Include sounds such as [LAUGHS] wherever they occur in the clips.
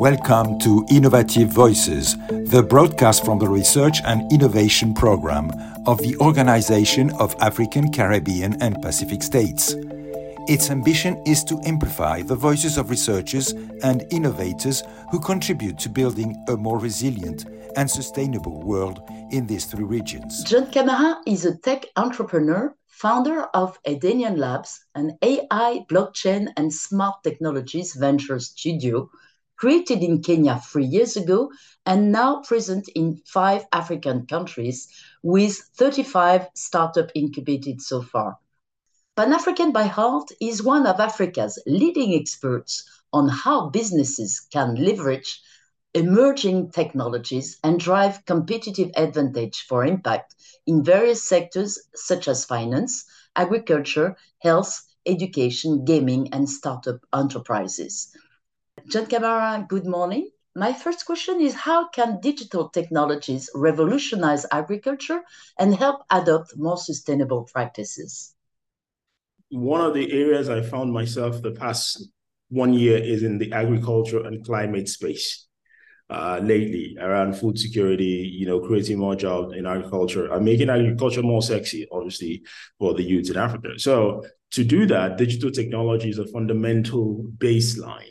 Welcome to Innovative Voices, the broadcast from the Research and Innovation Program of the Organization of African, Caribbean, and Pacific States. Its ambition is to amplify the voices of researchers and innovators who contribute to building a more resilient and sustainable world in these three regions. John Kamara is a tech entrepreneur, founder of Adanian Labs, an AI, blockchain, and smart technologies venture studio created in Kenya three years ago and now present in five African countries with 35 startup incubated so far. Pan African by Heart is one of Africa's leading experts on how businesses can leverage emerging technologies and drive competitive advantage for impact in various sectors such as finance, agriculture, health, education, gaming, and startup enterprises. John Kamara, good morning. My first question is How can digital technologies revolutionize agriculture and help adopt more sustainable practices? One of the areas I found myself the past one year is in the agriculture and climate space. Uh, lately around food security, you know, creating more jobs in agriculture and making agriculture more sexy, obviously, for the youth in Africa. So to do that, digital technology is a fundamental baseline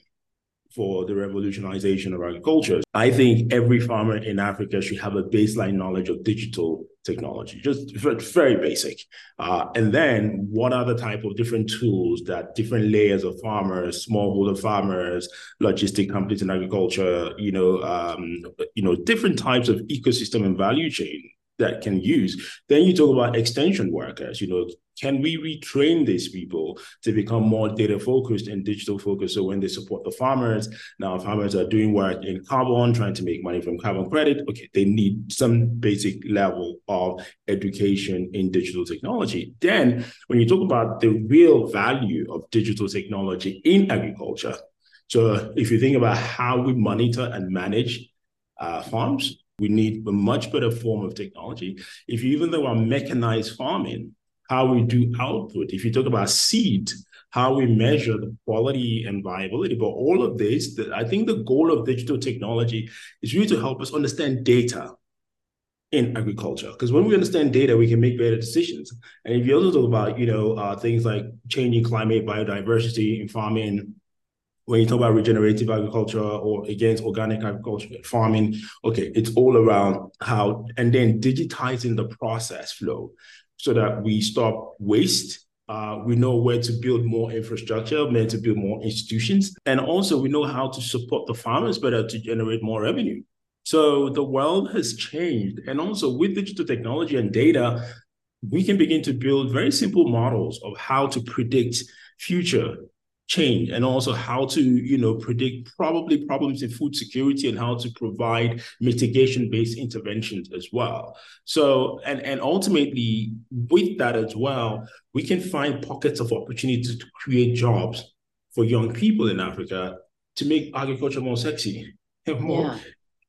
for the revolutionization of agriculture. I think every farmer in Africa should have a baseline knowledge of digital technology, just very basic. Uh, and then what are the type of different tools that different layers of farmers, smallholder farmers, logistic companies in agriculture, you know, um, you know, different types of ecosystem and value chain that can use. Then you talk about extension workers, you know, can we retrain these people to become more data focused and digital focused? So when they support the farmers, now farmers are doing work in carbon, trying to make money from carbon credit. Okay, they need some basic level of education in digital technology. Then when you talk about the real value of digital technology in agriculture, so if you think about how we monitor and manage uh, farms, we need a much better form of technology. If you even though our mechanized farming, how we do output, if you talk about seed, how we measure the quality and viability, but all of this, the, I think the goal of digital technology is really to help us understand data in agriculture. Because when we understand data, we can make better decisions. And if you also talk about, you know, uh, things like changing climate, biodiversity in farming, when you talk about regenerative agriculture or against organic agriculture farming, okay, it's all around how, and then digitizing the process flow so that we stop waste. Uh, we know where to build more infrastructure, where to build more institutions, and also we know how to support the farmers better to generate more revenue. So the world has changed, and also with digital technology and data, we can begin to build very simple models of how to predict future change and also how to you know predict probably problems in food security and how to provide mitigation based interventions as well so and and ultimately with that as well we can find pockets of opportunity to create jobs for young people in africa to make agriculture more sexy more yeah.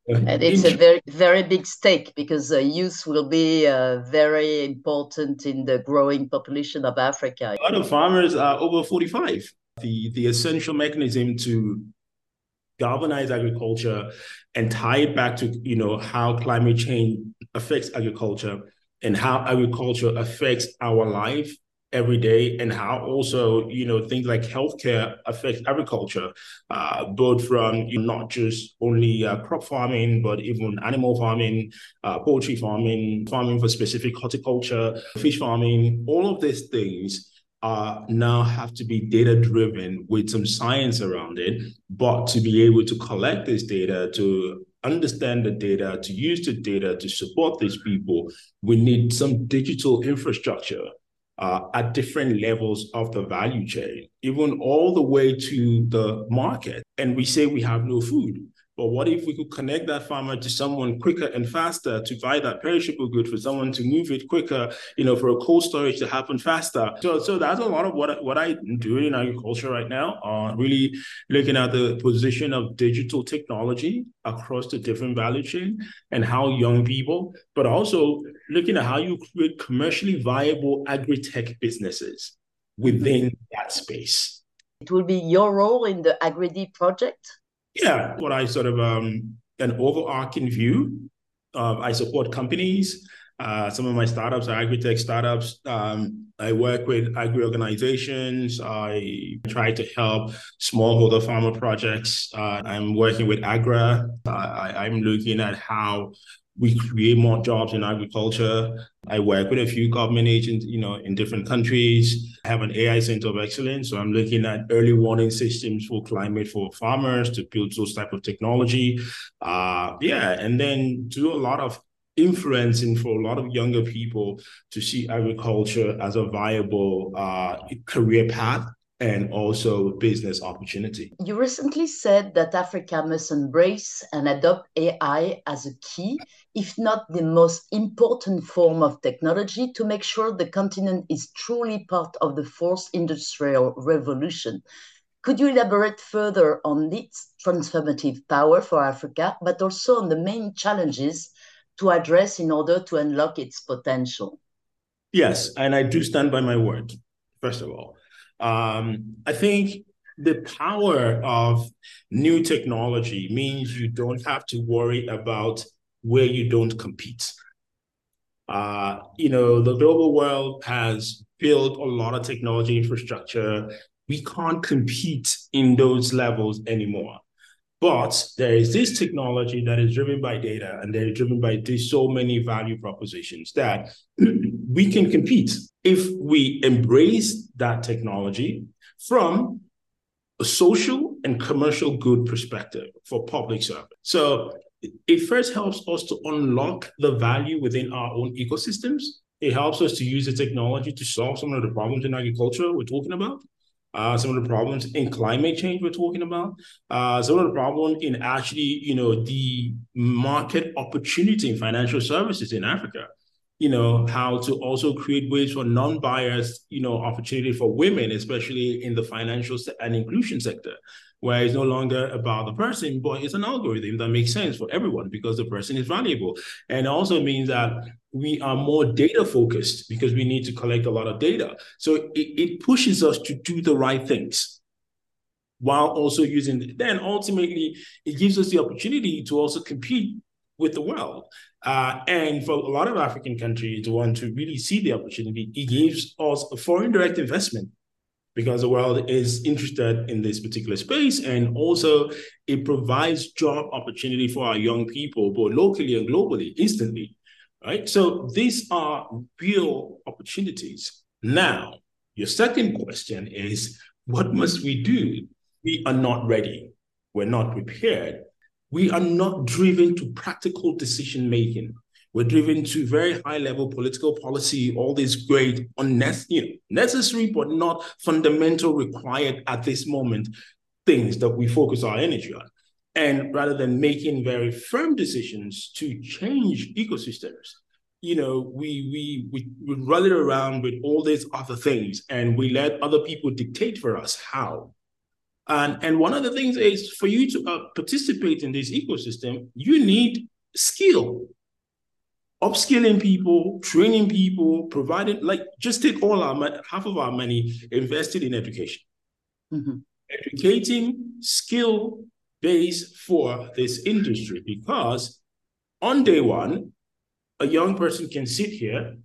And it's a very, very big stake because uh, youth will be uh, very important in the growing population of Africa. A lot of farmers are over 45 the, the essential mechanism to galvanize agriculture and tie it back to you know how climate change affects agriculture and how agriculture affects our life every day and how also you know things like healthcare affect agriculture uh, both from you know, not just only uh, crop farming but even animal farming uh, poultry farming farming for specific horticulture fish farming all of these things uh, now have to be data driven with some science around it. But to be able to collect this data, to understand the data, to use the data to support these people, we need some digital infrastructure uh, at different levels of the value chain, even all the way to the market. And we say we have no food. But what if we could connect that farmer to someone quicker and faster to buy that perishable good for someone to move it quicker, you know, for a cold storage to happen faster. So, so that's a lot of what what I'm doing in agriculture right now. Uh, really looking at the position of digital technology across the different value chain and how young people, but also looking at how you create commercially viable agri-tech businesses within that space. It will be your role in the AgriD project Yeah, what I sort of um, an overarching view. I support companies. Uh, some of my startups are agri-tech startups. Um, I work with agri organizations. I try to help smallholder farmer projects. Uh, I'm working with Agra. Uh, I, I'm looking at how we create more jobs in agriculture. I work with a few government agents, you know, in different countries. I have an AI center of excellence, so I'm looking at early warning systems for climate for farmers to build those type of technology. Uh, yeah, and then do a lot of influencing for a lot of younger people to see agriculture as a viable uh, career path and also business opportunity. You recently said that Africa must embrace and adopt AI as a key, if not the most important form of technology, to make sure the continent is truly part of the fourth industrial revolution. Could you elaborate further on its transformative power for Africa, but also on the main challenges to address in order to unlock its potential? Yes, and I do stand by my word, first of all. Um, I think the power of new technology means you don't have to worry about where you don't compete. Uh, you know, the global world has built a lot of technology infrastructure. We can't compete in those levels anymore. But there is this technology that is driven by data and they're driven by this, so many value propositions that [CLEARS THROAT] we can compete if we embrace that technology from a social and commercial good perspective for public service. So it first helps us to unlock the value within our own ecosystems. It helps us to use the technology to solve some of the problems in agriculture we're talking about. Uh, some of the problems in climate change we're talking about, uh, some of the problem in actually, you know, the market opportunity in financial services in Africa you know, how to also create ways for non-biased, you know, opportunity for women, especially in the financial and inclusion sector, where it's no longer about the person, but it's an algorithm that makes sense for everyone because the person is valuable. And also means that we are more data focused because we need to collect a lot of data. So it, it pushes us to do the right things while also using, then ultimately it gives us the opportunity to also compete with the world. Uh, and for a lot of African countries to want to really see the opportunity, it gives us a foreign direct investment because the world is interested in this particular space. And also, it provides job opportunity for our young people, both locally and globally, instantly. Right. So these are real opportunities. Now, your second question is what must we do? We are not ready. We're not prepared we are not driven to practical decision making. We're driven to very high level political policy, all these great, unnecessary, necessary but not fundamental required at this moment things that we focus our energy on. And rather than making very firm decisions to change ecosystems, you know, we we we, we run it around with all these other things and we let other people dictate for us how. And, and one of the things is for you to uh, participate in this ecosystem, you need skill. Upskilling people, training people, providing, like, just take all our half of our money invested in education. Mm-hmm. Educating skill base for this industry because on day one, a young person can sit here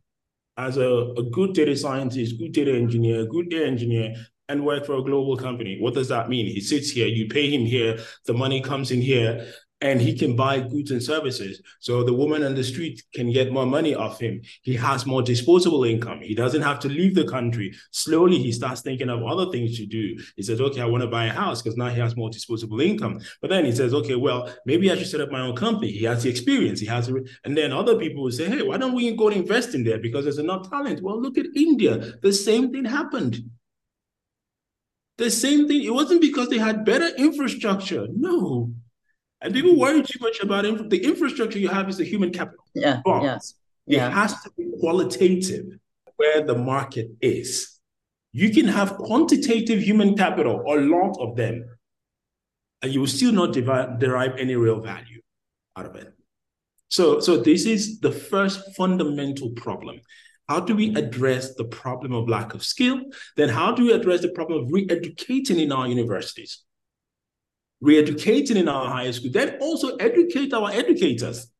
as a, a good data scientist, good data engineer, good data engineer, and work for a global company. What does that mean? He sits here, you pay him here, the money comes in here, and he can buy goods and services. So the woman on the street can get more money off him. He has more disposable income. He doesn't have to leave the country. Slowly, he starts thinking of other things to do. He says, okay, I want to buy a house because now he has more disposable income. But then he says, okay, well, maybe I should set up my own company. He has the experience. He has, and then other people will say, hey, why don't we go invest in there because there's enough talent? Well, look at India. The same thing happened. The same thing. It wasn't because they had better infrastructure. No. And people mm-hmm. worry too much about inf- the infrastructure you have is the human capital. Yeah. But yes. Yeah. It has to be qualitative where the market is. You can have quantitative human capital, a lot of them, and you will still not derive, derive any real value out of it. So, so this is the first fundamental problem. How do we address the problem of lack of skill? Then how do we address the problem of re-educating in our universities? re-educating in our high school, then also educate our educators.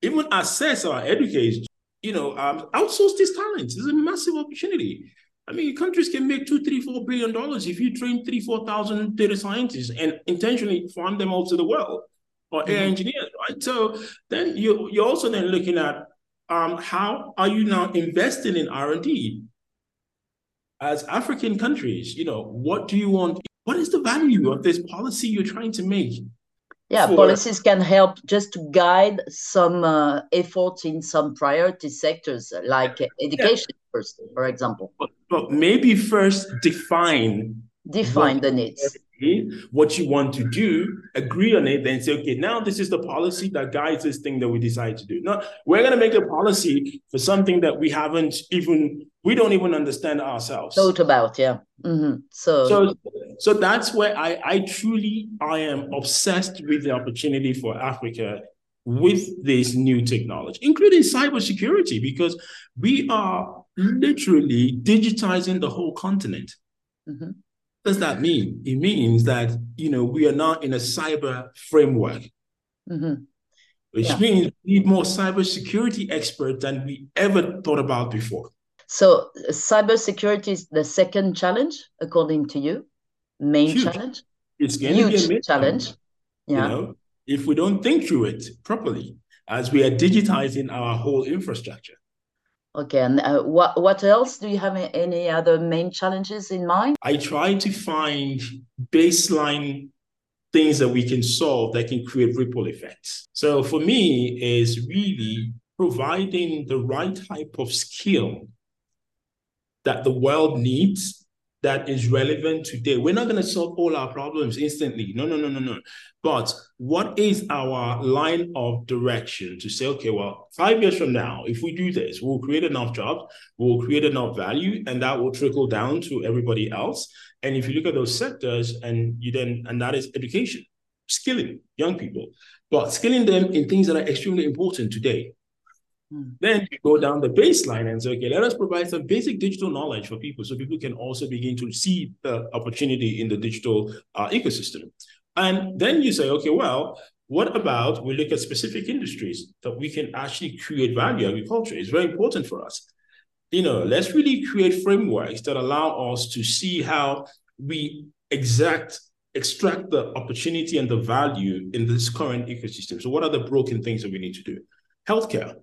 Even assess our educators, you know, um, outsource these talents. It's a massive opportunity. I mean, countries can make two, three, four billion dollars if you train three, four thousand data scientists and intentionally farm them all to the world or mm-hmm. engineers, right? So then you you're also then looking at um, how are you now investing in R and D as African countries? You know, what do you want? What is the value of this policy you're trying to make? Yeah, for... policies can help just to guide some uh, efforts in some priority sectors like education, yeah. first, for example. But, but maybe first define define the needs what you want to do, agree on it, then say, okay, now this is the policy that guides this thing that we decide to do. Now we're going to make a policy for something that we haven't even, we don't even understand ourselves. Thought about, yeah. Mm-hmm. So, so, so that's where I, I truly, I am obsessed with the opportunity for Africa with this new technology, including cybersecurity, because we are literally digitizing the whole continent. Mm-hmm does that mean? It means that you know we are now in a cyber framework, mm-hmm. which yeah. means we need more cybersecurity experts than we ever thought about before. So, cybersecurity is the second challenge, according to you. Main Huge. challenge. It's going Huge to be a challenge. challenge. Yeah. You know, if we don't think through it properly, as we are digitizing our whole infrastructure. Okay, and uh, what what else do you have any other main challenges in mind? I try to find baseline things that we can solve that can create ripple effects. So for me is really providing the right type of skill that the world needs that is relevant today. We're not going to solve all our problems instantly. No, no, no, no, no. But what is our line of direction to say, okay, well, five years from now, if we do this, we'll create enough jobs, we'll create enough value, and that will trickle down to everybody else. And if you look at those sectors, and you then, and that is education, skilling young people, but skilling them in things that are extremely important today. Hmm. Then you go down the baseline and say, okay, let us provide some basic digital knowledge for people so people can also begin to see the opportunity in the digital uh, ecosystem. And then you say, okay, well, what about we look at specific industries that we can actually create value? Agriculture is very important for us. You know, let's really create frameworks that allow us to see how we exact extract the opportunity and the value in this current ecosystem. So, what are the broken things that we need to do? Healthcare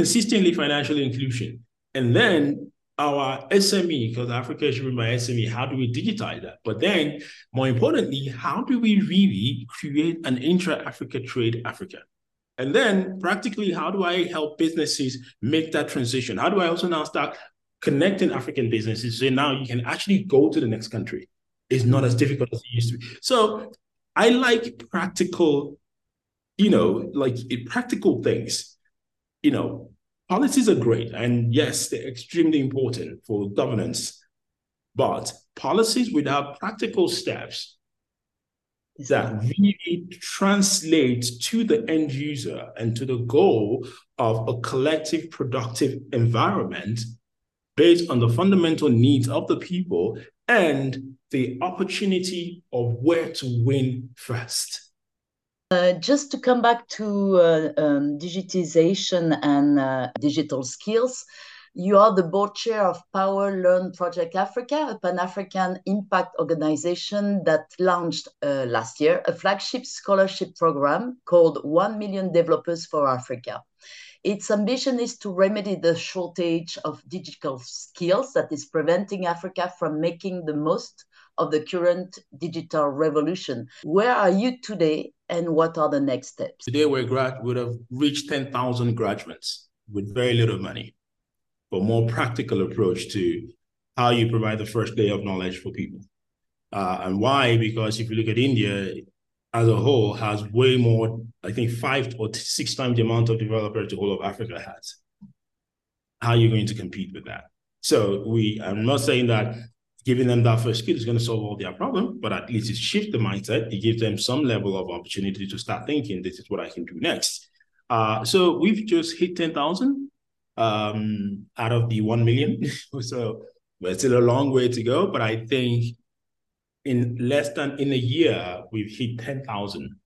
consistently financial inclusion. And then our SME, because Africa is run by SME, how do we digitize that? But then, more importantly, how do we really create an intra-Africa trade Africa? And then, practically, how do I help businesses make that transition? How do I also now start connecting African businesses so now you can actually go to the next country? It's not as difficult as it used to be. So I like practical, you know, like practical things you know, policies are great. And yes, they're extremely important for governance. But policies without practical steps that really translate to the end user and to the goal of a collective productive environment based on the fundamental needs of the people and the opportunity of where to win first. Uh, just to come back to uh, um, digitization and uh, digital skills, you are the board chair of Power Learn Project Africa, a Pan African impact organization that launched uh, last year a flagship scholarship program called 1 Million Developers for Africa. Its ambition is to remedy the shortage of digital skills that is preventing Africa from making the most of the current digital revolution. Where are you today and what are the next steps? Today we grad would have reached 10,000 graduates with very little money, but more practical approach to how you provide the first layer of knowledge for people. Uh, and why? Because if you look at India as a whole, has way more, I think five or six times the amount of developers the whole of Africa has. How are you going to compete with that? So we, I'm not saying that giving them that first skill is going to solve all their problem, but at least it shifts the mindset. It gives them some level of opportunity to start thinking, this is what I can do next. Uh, so we've just hit 10,000 um, out of the 1 million. [LAUGHS] so we're still a long way to go, but I think in less than in a year, we've hit 10,000.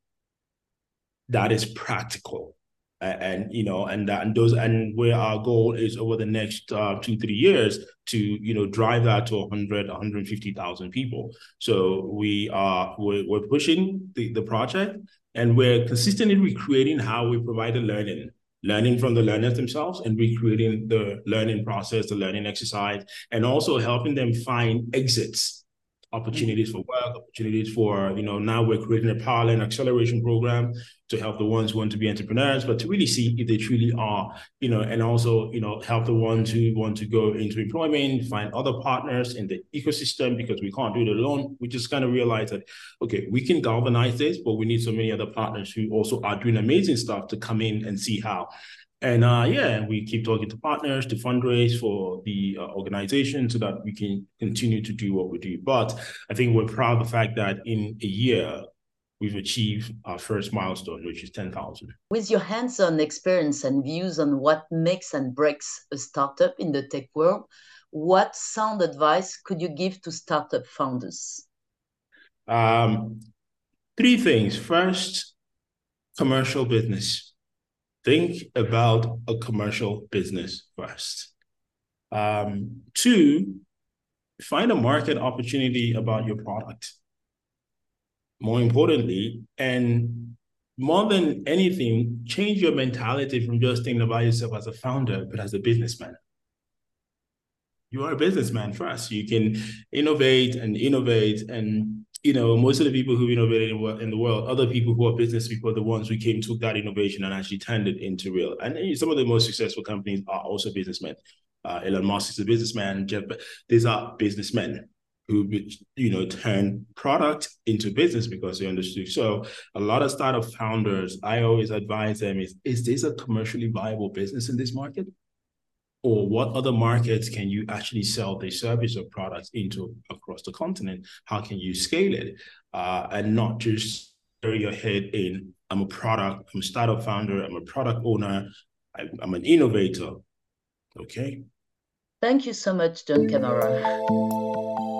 That is practical. And you know, and that, and those, and where our goal is over the next uh, two, three years to, you know, drive that to 100, 150,000 people. So we are, we're, we're pushing the, the project and we're consistently recreating how we provide the learning learning from the learners themselves and recreating the learning process, the learning exercise, and also helping them find exits opportunities for work, opportunities for, you know, now we're creating a parallel acceleration program to help the ones who want to be entrepreneurs, but to really see if they truly are, you know, and also, you know, help the ones who want to go into employment, find other partners in the ecosystem because we can't do it alone. We just kind of realize that, okay, we can galvanize this, but we need so many other partners who also are doing amazing stuff to come in and see how. And uh, yeah, we keep talking to partners to fundraise for the uh, organization so that we can continue to do what we do. But I think we're proud of the fact that in a year, we've achieved our first milestone, which is 10,000. With your hands on experience and views on what makes and breaks a startup in the tech world, what sound advice could you give to startup founders? Um, three things. First, commercial business think about a commercial business first. Um, two, find a market opportunity about your product. More importantly, and more than anything, change your mentality from just thinking about yourself as a founder, but as a businessman. You are a businessman first. You can innovate and innovate and you know, most of the people who innovated in, the world, other people who are business people, are the ones who came, took that innovation and actually turned it into real. And some of the most successful companies are also businessmen. Uh, Elon Musk is a businessman. Jeff, these are businessmen who, you know, turn product into business because they understood. So a lot of startup founders, I always advise them is, is this a commercially viable business in this market? Or what other markets can you actually sell the service or products into across the continent? How can you scale it uh, and not just bury your head in I'm a product, I'm a startup founder, I'm a product owner, I, I'm an innovator. Okay. Thank you so much, John Kamara.